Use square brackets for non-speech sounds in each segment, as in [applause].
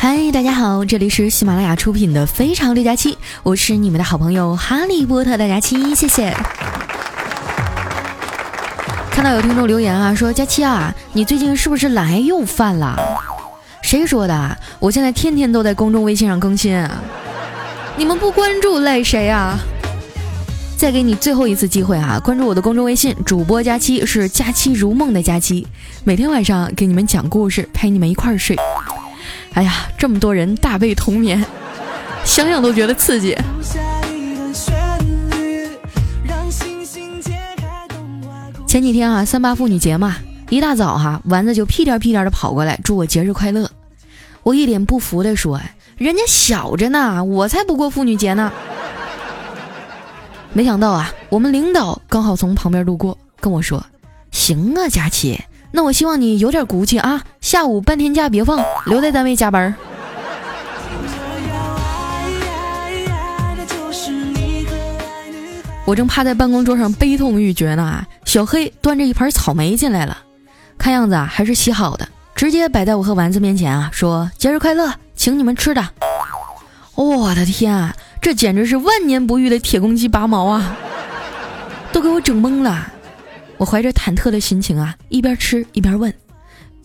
嗨，大家好，这里是喜马拉雅出品的《非常六加七》，我是你们的好朋友哈利波特大家七，谢谢。看到有听众留言啊，说佳期啊，你最近是不是懒癌又犯了？谁说的？我现在天天都在公众微信上更新，你们不关注赖谁啊？再给你最后一次机会啊！关注我的公众微信，主播佳期是佳期如梦的佳期，每天晚上给你们讲故事，陪你们一块儿睡。哎呀，这么多人大被同眠，[laughs] 想想都觉得刺激。前几天啊，三八妇女节嘛，一大早哈，丸子就屁颠屁颠的跑过来祝我节日快乐。我一脸不服的说：“人家小着呢，我才不过妇女节呢。”没想到啊，我们领导刚好从旁边路过，跟我说：“行啊，佳琪，那我希望你有点骨气啊，下午半天假别放，留在单位加班。”我正趴在办公桌上悲痛欲绝呢，小黑端着一盘草莓进来了，看样子啊还是洗好的，直接摆在我和丸子面前啊，说：“节日快乐，请你们吃的。”我的天啊！这简直是万年不遇的铁公鸡拔毛啊！都给我整懵了。我怀着忐忑的心情啊，一边吃一边问：“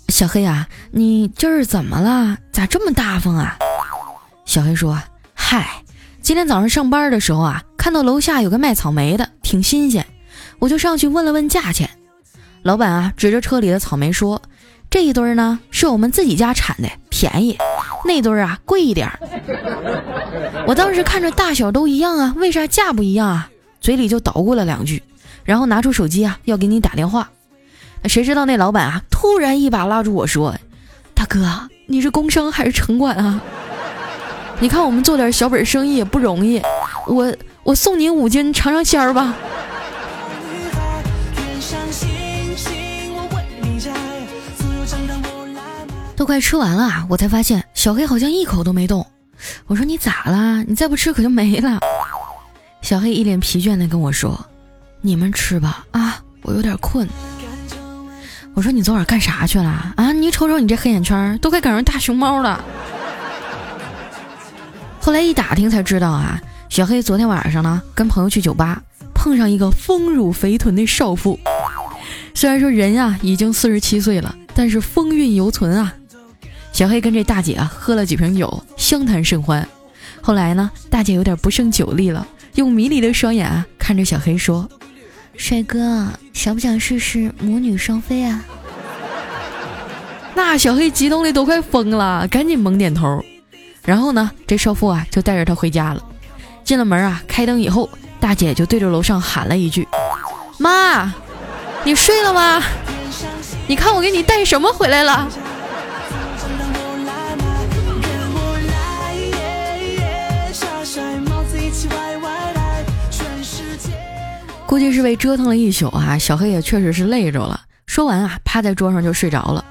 小黑啊，你今儿怎么了？咋这么大方啊？”小黑说：“嗨，今天早上上班的时候啊，看到楼下有个卖草莓的，挺新鲜，我就上去问了问价钱。老板啊，指着车里的草莓说：‘这一堆呢，是我们自己家产的，便宜。’”那堆儿啊，贵一点儿。我当时看着大小都一样啊，为啥价不一样啊？嘴里就捣鼓了两句，然后拿出手机啊，要给你打电话。谁知道那老板啊，突然一把拉住我说：“大哥，你是工商还是城管啊？你看我们做点小本生意也不容易，我我送你五斤尝尝鲜儿吧。”都快吃完了，我才发现小黑好像一口都没动。我说你咋了？你再不吃可就没了。小黑一脸疲倦的跟我说：“你们吃吧，啊，我有点困。”我说你昨晚干啥去了？啊，你瞅瞅你这黑眼圈，都快赶上大熊猫了。后来一打听才知道啊，小黑昨天晚上呢跟朋友去酒吧，碰上一个丰乳肥臀的少妇。虽然说人呀已经四十七岁了，但是风韵犹存啊。小黑跟这大姐啊喝了几瓶酒，相谈甚欢。后来呢，大姐有点不胜酒力了，用迷离的双眼看着小黑说：“帅哥，想不想试试母女双飞啊？” [laughs] 那小黑激动的都快疯了，赶紧猛点头。然后呢，这少妇啊就带着他回家了。进了门啊，开灯以后，大姐就对着楼上喊了一句：“妈，你睡了吗？你看我给你带什么回来了。”估计是被折腾了一宿啊，小黑也确实是累着了。说完啊，趴在桌上就睡着了。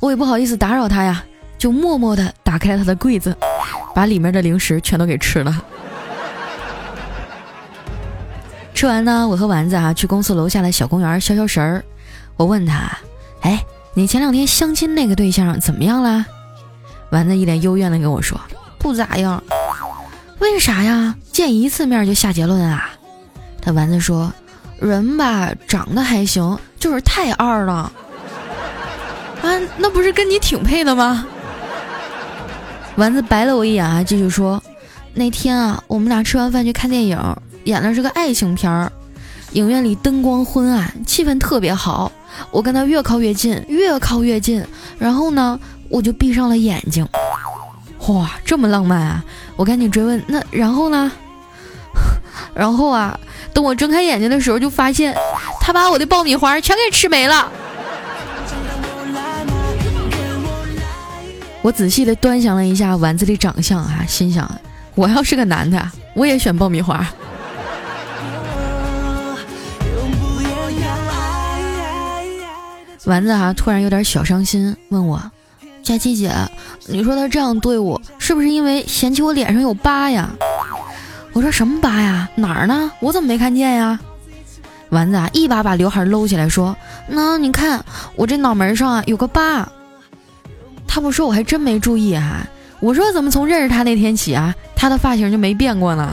我也不好意思打扰他呀，就默默地打开了他的柜子，把里面的零食全都给吃了。吃完呢，我和丸子啊去公司楼下的小公园消消食儿。我问他：“哎，你前两天相亲那个对象怎么样啦？”丸子一脸幽怨的跟我说：“不咋样。”为啥呀？见一次面就下结论啊？他丸子说。人吧，长得还行，就是太二了。啊，那不是跟你挺配的吗？丸子白了我一眼啊，继续说：“那天啊，我们俩吃完饭去看电影，演的是个爱情片儿，影院里灯光昏暗，气氛特别好。我跟他越靠越近，越靠越近，然后呢，我就闭上了眼睛。哇，这么浪漫啊！我赶紧追问，那然后呢？然后啊。”等我睁开眼睛的时候，就发现他把我的爆米花全给吃没了。我仔细的端详了一下丸子的长相啊，心想：我要是个男的，我也选爆米花。丸子啊，突然有点小伤心，问我：佳琪姐，你说他这样对我，是不是因为嫌弃我脸上有疤呀？我说什么疤呀？哪儿呢？我怎么没看见呀？丸子啊，一把把刘海搂起来说：“那你看我这脑门上啊有个疤。”他不说我还真没注意哈。我说怎么从认识他那天起啊，他的发型就没变过呢？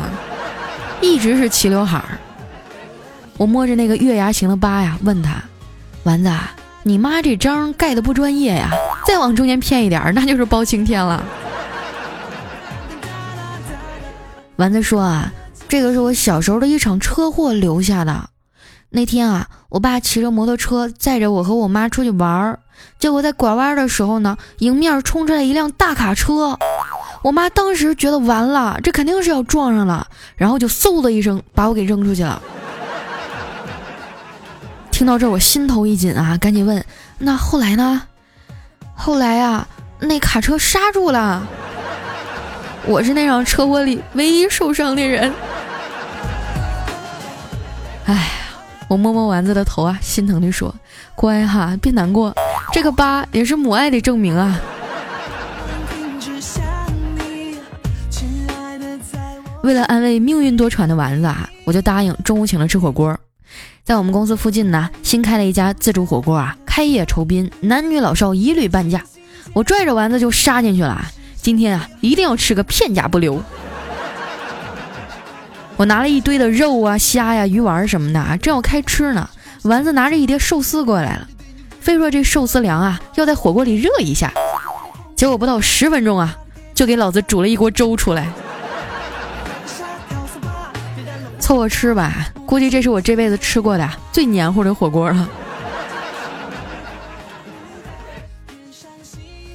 一直是齐刘海儿。我摸着那个月牙形的疤呀，问他：“丸子，你妈这章盖的不专业呀？再往中间偏一点，那就是包青天了。”丸子说：“啊，这个是我小时候的一场车祸留下的。那天啊，我爸骑着摩托车载着我和我妈出去玩儿。”结果在拐弯的时候呢，迎面冲出来一辆大卡车，我妈当时觉得完了，这肯定是要撞上了，然后就嗖的一声把我给扔出去了。听到这，我心头一紧啊，赶紧问：“那后来呢？”后来啊，那卡车刹住了，我是那场车祸里唯一受伤的人。哎呀，我摸摸丸子的头啊，心疼地说：“乖哈，别难过。”这个疤也是母爱的证明啊！为了安慰命运多舛的丸子啊，我就答应中午请他吃火锅。在我们公司附近呢，新开了一家自助火锅啊，开业酬宾，男女老少一律半价。我拽着丸子就杀进去了。今天啊，一定要吃个片甲不留。我拿了一堆的肉啊、虾呀、鱼丸什么的啊，正要开吃呢，丸子拿着一碟寿司过来了。非说这寿司凉啊，要在火锅里热一下，结果不到十分钟啊，就给老子煮了一锅粥出来，凑合吃吧。估计这是我这辈子吃过的最黏糊的火锅了。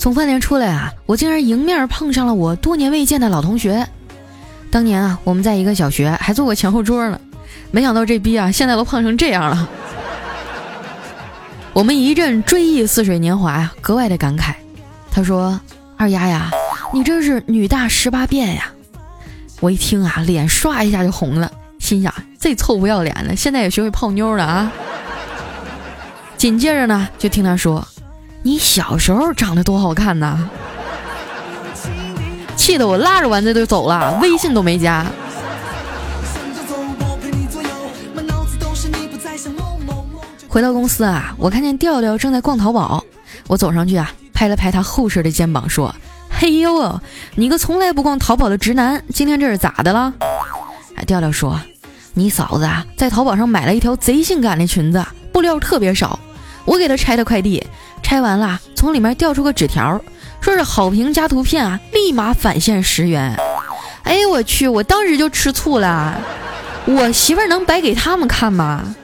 从饭店出来啊，我竟然迎面碰上了我多年未见的老同学。当年啊，我们在一个小学还坐过前后桌呢，没想到这逼啊，现在都胖成这样了。我们一阵追忆似水年华呀，格外的感慨。他说：“二丫呀，你真是女大十八变呀！”我一听啊，脸唰一下就红了，心想：这臭不要脸的，现在也学会泡妞了啊！紧接着呢，就听他说：“你小时候长得多好看呐！”气得我拉着丸子就走了，微信都没加。回到公司啊，我看见调调正在逛淘宝，我走上去啊，拍了拍他厚实的肩膀，说：“嘿呦，你个从来不逛淘宝的直男，今天这是咋的了？”哎，调调说：“你嫂子啊，在淘宝上买了一条贼性感的裙子，布料特别少，我给他拆的快递，拆完了，从里面掉出个纸条，说是好评加图片啊，立马返现十元。哎，我去，我当时就吃醋了，我媳妇儿能白给他们看吗？”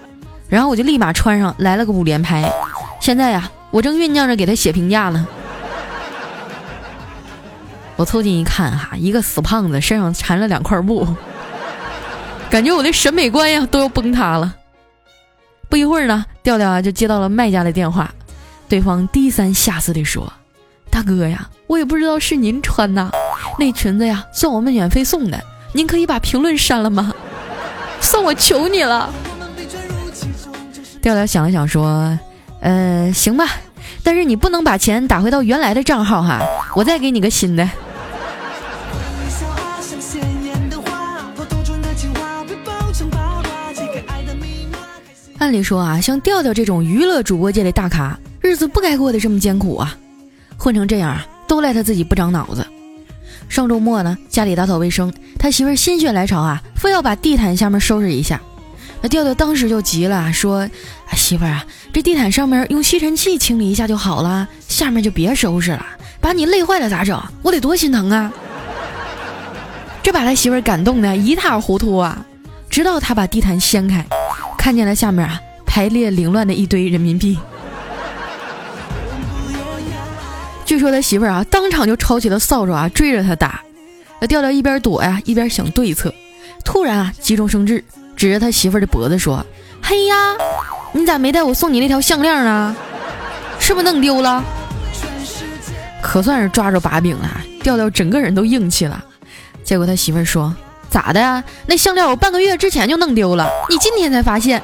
然后我就立马穿上来了个五连拍，现在呀，我正酝酿着给他写评价呢。我凑近一看，哈，一个死胖子身上缠了两块布，感觉我的审美观呀都要崩塌了。不一会儿呢，调调啊就接到了卖家的电话，对方低三下四地说：“大哥呀，我也不知道是您穿呐，那裙子呀算我们免费送的，您可以把评论删了吗？算我求你了。”调调想了想说：“呃，行吧，但是你不能把钱打回到原来的账号哈，我再给你个新的。”按理说啊，像调调这种娱乐主播界的大咖，日子不该过得这么艰苦啊，混成这样啊，都赖他自己不长脑子。上周末呢，家里打扫卫生，他媳妇心血来潮啊，非要把地毯下面收拾一下。那调调当时就急了，说：“媳妇儿啊，这地毯上面用吸尘器清理一下就好了，下面就别收拾了，把你累坏了咋整？我得多心疼啊！”这把他媳妇儿感动的一塌糊涂啊！直到他把地毯掀开，看见了下面啊排列凌乱的一堆人民币。据说他媳妇儿啊当场就抄起了扫帚啊追着他打。那调调一边躲呀一边想对策，突然啊急中生智。指着他媳妇儿的脖子说：“嘿呀，你咋没带我送你那条项链呢？是不是弄丢了？”可算是抓着把柄了，调调整个人都硬气了。结果他媳妇儿说：“咋的呀？那项链我半个月之前就弄丢了，你今天才发现？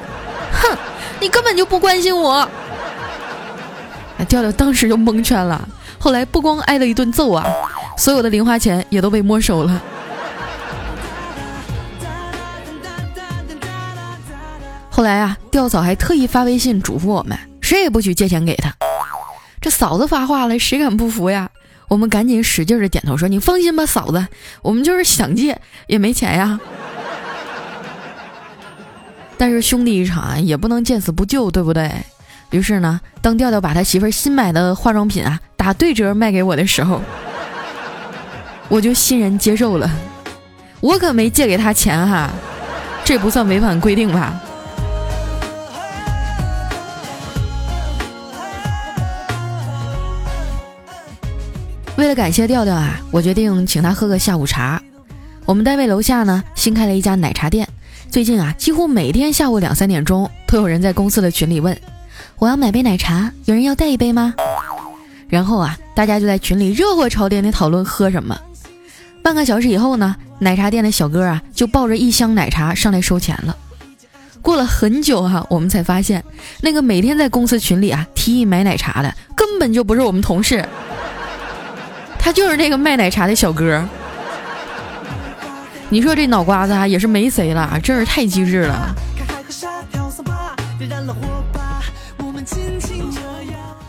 哼，你根本就不关心我。”调调当时就蒙圈了。后来不光挨了一顿揍啊，所有的零花钱也都被没收了。后来啊，调嫂还特意发微信嘱咐我们，谁也不许借钱给他。这嫂子发话了，谁敢不服呀？我们赶紧使劲的点头说：“你放心吧，嫂子，我们就是想借也没钱呀。”但是兄弟一场也不能见死不救，对不对？于是呢，当调调把他媳妇儿新买的化妆品啊打对折卖给我的时候，我就欣然接受了。我可没借给他钱哈，这不算违反规定吧？为了感谢调调啊，我决定请他喝个下午茶。我们单位楼下呢新开了一家奶茶店，最近啊几乎每天下午两三点钟都有人在公司的群里问：“我要买杯奶茶，有人要带一杯吗？”然后啊大家就在群里热火朝天的讨论喝什么。半个小时以后呢，奶茶店的小哥啊就抱着一箱奶茶上来收钱了。过了很久哈，我们才发现那个每天在公司群里啊提议买奶茶的根本就不是我们同事。他就是那个卖奶茶的小哥，你说这脑瓜子啊也是没谁了，真是太机智了。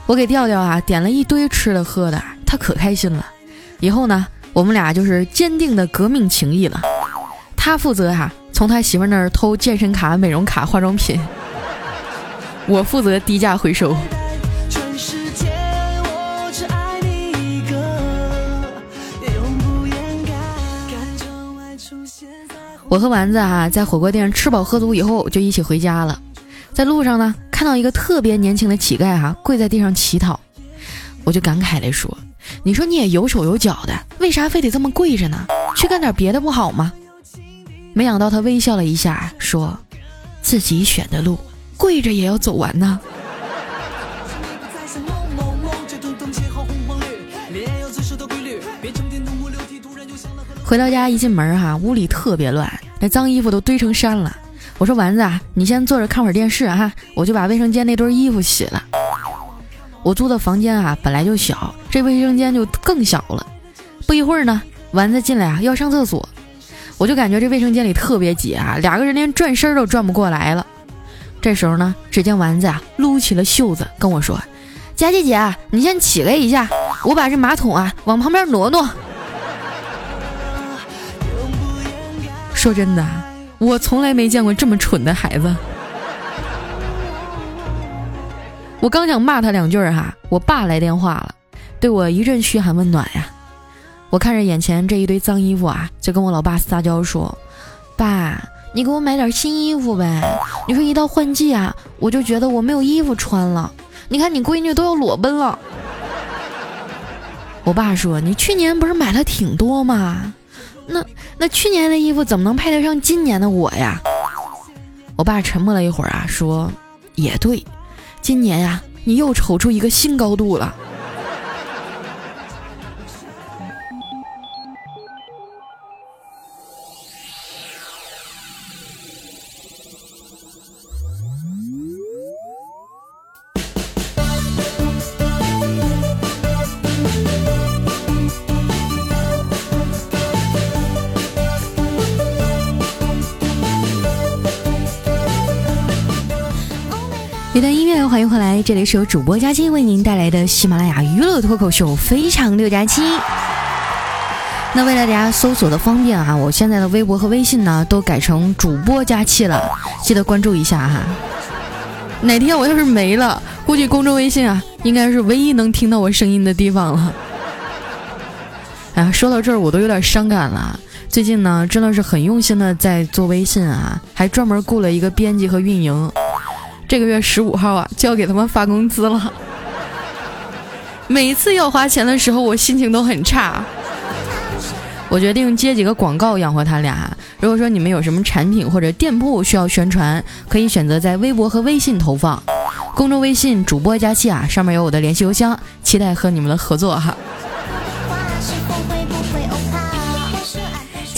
我给调调啊点了一堆吃的喝的，他可开心了。以后呢，我们俩就是坚定的革命情谊了。他负责哈从他媳妇那儿偷健身卡、美容卡、化妆品，我负责低价回收。我和丸子哈在火锅店吃饱喝足以后，就一起回家了。在路上呢，看到一个特别年轻的乞丐哈跪在地上乞讨，我就感慨地说：“你说你也有手有脚的，为啥非得这么跪着呢？去干点别的不好吗？”没想到他微笑了一下，说：“自己选的路，跪着也要走完呢。”回到家一进门哈，屋里特别乱，那脏衣服都堆成山了。我说丸子啊，你先坐着看会儿电视哈，我就把卫生间那堆衣服洗了。我租的房间啊本来就小，这卫生间就更小了。不一会儿呢，丸子进来啊要上厕所，我就感觉这卫生间里特别挤啊，两个人连转身都转不过来了。这时候呢，只见丸子啊撸起了袖子跟我说：“佳琪姐，你先起来一下，我把这马桶啊往旁边挪挪。”说真的，我从来没见过这么蠢的孩子。我刚想骂他两句哈，我爸来电话了，对我一阵嘘寒问暖呀。我看着眼前这一堆脏衣服啊，就跟我老爸撒娇说：“爸，你给我买点新衣服呗。你说一到换季啊，我就觉得我没有衣服穿了。你看你闺女都要裸奔了。”我爸说：“你去年不是买了挺多吗？”那那去年的衣服怎么能配得上今年的我呀？我爸沉默了一会儿啊，说：“也对，今年呀，你又瞅出一个新高度了。”欢迎回来，这里是由主播佳期为您带来的喜马拉雅娱乐脱口秀《非常六加七》。那为了大家搜索的方便啊，我现在的微博和微信呢都改成主播佳期了，记得关注一下哈。哪天我要是没了，估计公众微信啊应该是唯一能听到我声音的地方了。哎呀，说到这儿我都有点伤感了。最近呢，真的是很用心的在做微信啊，还专门雇了一个编辑和运营。这个月十五号啊，就要给他们发工资了。每次要花钱的时候，我心情都很差。我决定接几个广告养活他俩。如果说你们有什么产品或者店铺需要宣传，可以选择在微博和微信投放。公众微信主播佳期啊，上面有我的联系邮箱，期待和你们的合作哈。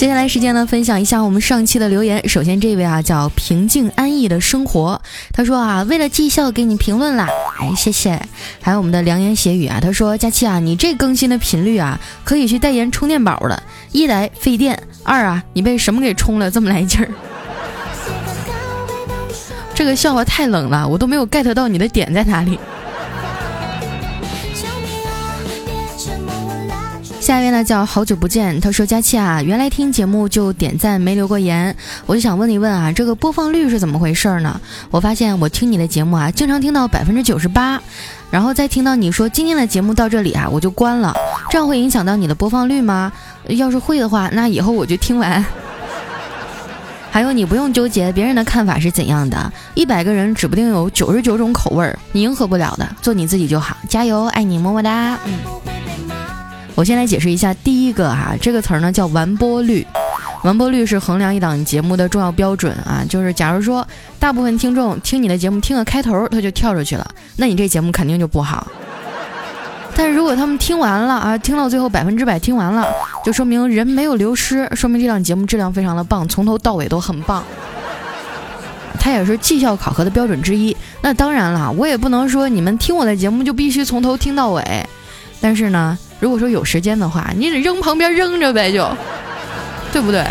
接下来时间呢，分享一下我们上期的留言。首先这位啊叫平静安逸的生活，他说啊，为了绩效给你评论啦，哎谢谢。还有我们的良言邪语啊，他说佳期啊，你这更新的频率啊，可以去代言充电宝了。一来费电，二啊你被什么给充了这么来劲儿？[laughs] 这个笑话太冷了，我都没有 get 到你的点在哪里。下一位呢叫好久不见，他说佳期啊，原来听节目就点赞没留过言，我就想问一问啊，这个播放率是怎么回事呢？我发现我听你的节目啊，经常听到百分之九十八，然后再听到你说今天的节目到这里啊，我就关了，这样会影响到你的播放率吗？要是会的话，那以后我就听完。[laughs] 还有你不用纠结别人的看法是怎样的，一百个人指不定有九十九种口味儿，你迎合不了的，做你自己就好，加油，爱你，么么哒。嗯，我先来解释一下第一个哈，这个词儿呢叫完播率，完播率是衡量一档节目的重要标准啊，就是假如说大部分听众听你的节目听个开头他就跳出去了，那你这节目肯定就不好。但是如果他们听完了啊，听到最后百分之百听完了，就说明人没有流失，说明这档节目质量非常的棒，从头到尾都很棒。它也是绩效考核的标准之一。那当然了，我也不能说你们听我的节目就必须从头听到尾。但是呢，如果说有时间的话，你得扔旁边扔着呗，就，对不对？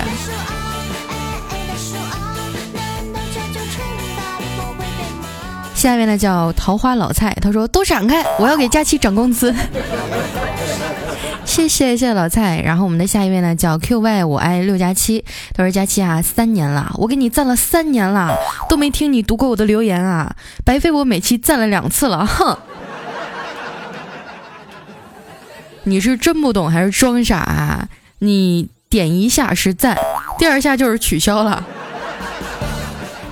下面呢叫桃花老蔡，他说都闪开，我要给佳期涨工资。[laughs] 谢谢谢谢老蔡。然后我们的下一位呢叫 QY，我爱六加七，他说佳期啊，三年了，我给你赞了三年了，都没听你读过我的留言啊，白费我每期赞了两次了，哼。你是真不懂还是装傻啊？你点一下是赞，第二下就是取消了。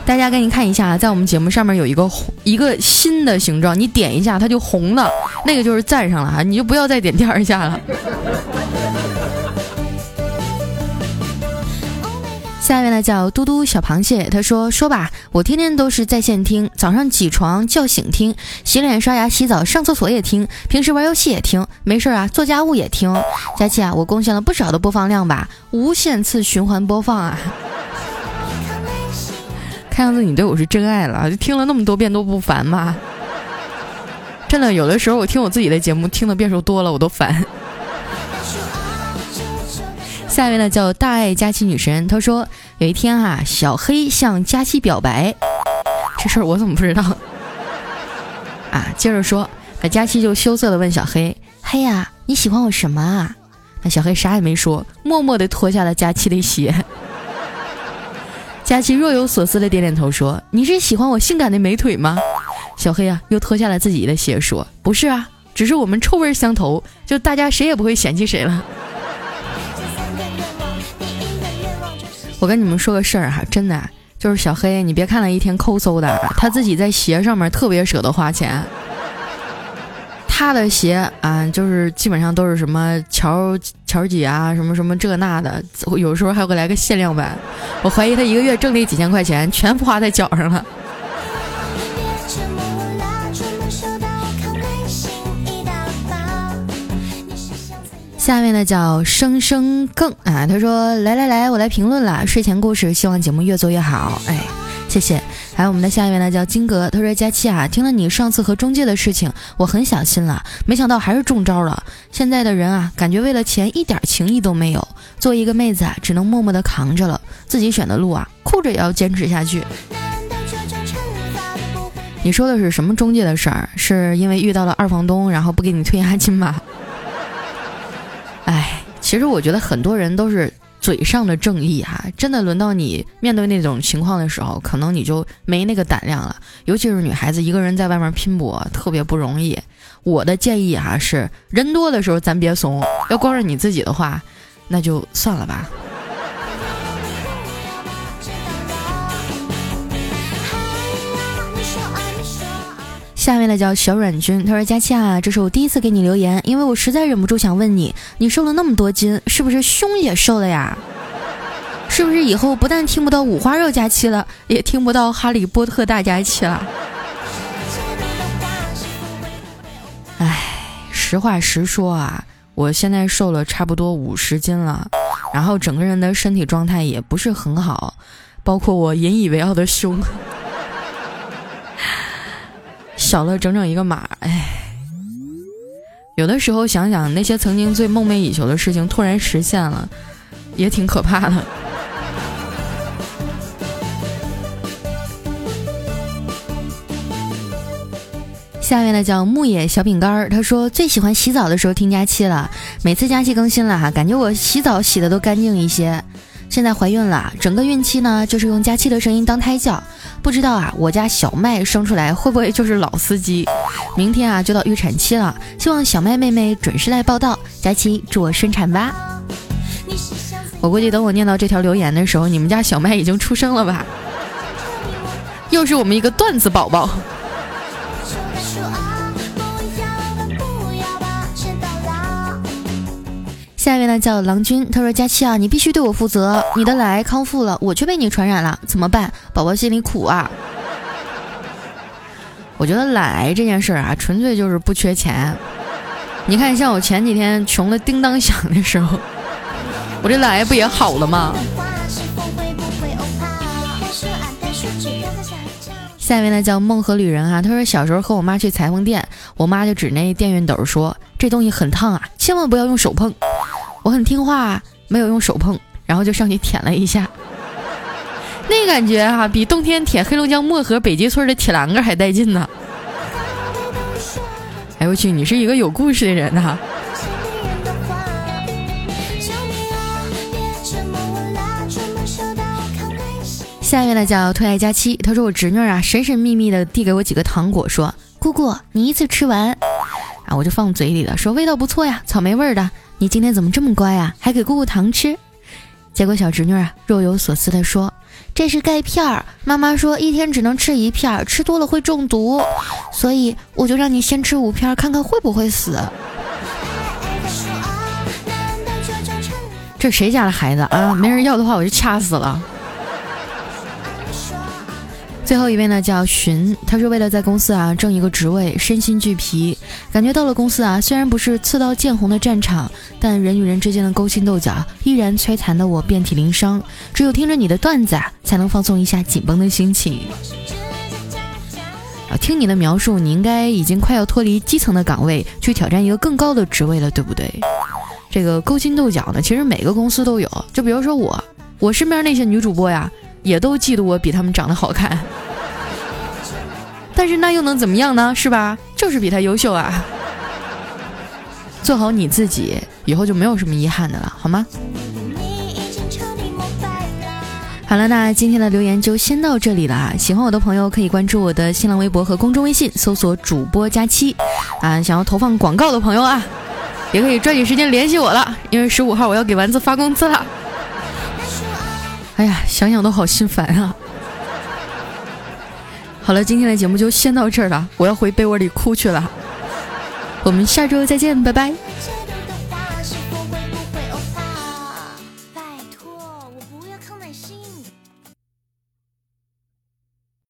大家赶紧看一下，在我们节目上面有一个红一个新的形状，你点一下它就红了，那个就是赞上了哈，你就不要再点第二下了。下一位呢叫嘟嘟小螃蟹，他说说吧，我天天都是在线听，早上起床叫醒听，洗脸刷牙洗澡上厕所也听，平时玩游戏也听，没事啊做家务也听。佳琪啊，我贡献了不少的播放量吧，无限次循环播放啊。看样子你对我是真爱了，就听了那么多遍都不烦吗？真的，有的时候我听我自己的节目听的遍数多了，我都烦。下一位呢叫大爱佳期女神，她说有一天哈，小黑向佳期表白，这事儿我怎么不知道？[laughs] 啊，接着说，那佳期就羞涩的问小黑：“黑呀，你喜欢我什么啊？”那小黑啥也没说，默默的脱下了佳期的鞋。[laughs] 佳琪若有所思的点点头，说：“你是喜欢我性感的美腿吗？”小黑啊，又脱下了自己的鞋，说：“不是啊，只是我们臭味相投，就大家谁也不会嫌弃谁了。”我跟你们说个事儿哈，真的，就是小黑，你别看他一天抠搜的，他自己在鞋上面特别舍得花钱。他的鞋啊，就是基本上都是什么乔乔姐啊，什么什么这那的，有时候还会来个限量版。我怀疑他一个月挣那几千块钱全花在脚上了。下面呢叫生生更啊，他说来来来，我来评论了，睡前故事，希望节目越做越好，哎，谢谢。还有我们的下一位呢，叫金格，他说：“佳期啊，听了你上次和中介的事情，我很小心了，没想到还是中招了。现在的人啊，感觉为了钱一点情义都没有，作为一个妹子啊，只能默默的扛着了。自己选的路啊，哭着也要坚持下去。”你说的是什么中介的事儿？是因为遇到了二房东，然后不给你退押金吗？其实我觉得很多人都是。嘴上的正义哈，真的轮到你面对那种情况的时候，可能你就没那个胆量了。尤其是女孩子一个人在外面拼搏，特别不容易。我的建议哈是，人多的时候咱别怂，要光是你自己的话，那就算了吧。下面呢叫小软君，他说：“佳期啊，这是我第一次给你留言，因为我实在忍不住想问你，你瘦了那么多斤，是不是胸也瘦了呀？是不是以后不但听不到五花肉佳期了，也听不到哈利波特大佳期了？”哎，实话实说啊，我现在瘦了差不多五十斤了，然后整个人的身体状态也不是很好，包括我引以为傲的胸。小了整整一个码，哎，有的时候想想那些曾经最梦寐以求的事情突然实现了，也挺可怕的。下面呢叫牧野小饼干儿，他说最喜欢洗澡的时候听佳期了，每次佳期更新了哈，感觉我洗澡洗的都干净一些。现在怀孕了，整个孕期呢就是用佳期的声音当胎教，不知道啊我家小麦生出来会不会就是老司机？明天啊就到预产期了，希望小麦妹妹准时来报道，佳期祝我顺产吧。我估计等我念到这条留言的时候，你们家小麦已经出生了吧？又是我们一个段子宝宝。下一位呢叫郎君，他说：“佳期啊，你必须对我负责，你的奶康复了，我却被你传染了，怎么办？宝宝心里苦啊。[laughs] ”我觉得奶这件事儿啊，纯粹就是不缺钱。你看，像我前几天穷的叮当响的时候，[laughs] 我这奶不也好了吗？下一位呢叫梦河旅人啊，他说小时候和我妈去裁缝店，我妈就指那电熨斗说：“这东西很烫啊，千万不要用手碰。”我很听话，没有用手碰，然后就上去舔了一下，那感觉哈，比冬天舔黑龙江漠河北极村的铁栏杆还带劲呢。哎我去，你是一个有故事的人呐。下一位呢叫推爱佳期，他说我侄女啊神神秘秘的递给我几个糖果，说姑姑你一次吃完，啊我就放嘴里了，说味道不错呀，草莓味的。你今天怎么这么乖啊？还给姑姑糖吃？结果小侄女啊若有所思地说：“这是钙片儿，妈妈说一天只能吃一片，吃多了会中毒，所以我就让你先吃五片，看看会不会死。”这谁家的孩子啊？没人要的话，我就掐死了。最后一位呢叫寻，他是为了在公司啊挣一个职位，身心俱疲，感觉到了公司啊虽然不是刺刀见红的战场，但人与人之间的勾心斗角依然摧残的我遍体鳞伤。只有听着你的段子啊，才能放松一下紧绷的心情。啊，听你的描述，你应该已经快要脱离基层的岗位，去挑战一个更高的职位了，对不对？这个勾心斗角呢，其实每个公司都有。就比如说我，我身边那些女主播呀。也都嫉妒我比他们长得好看，但是那又能怎么样呢？是吧？就是比他优秀啊！做好你自己，以后就没有什么遗憾的了，好吗？好了，那今天的留言就先到这里了啊！喜欢我的朋友可以关注我的新浪微博和公众微信，搜索主播佳期啊！想要投放广告的朋友啊，也可以抓紧时间联系我了，因为十五号我要给丸子发工资了。哎呀，想想都好心烦啊！好了，今天的节目就先到这儿了，我要回被窝里哭去了。我们下周再见，拜拜。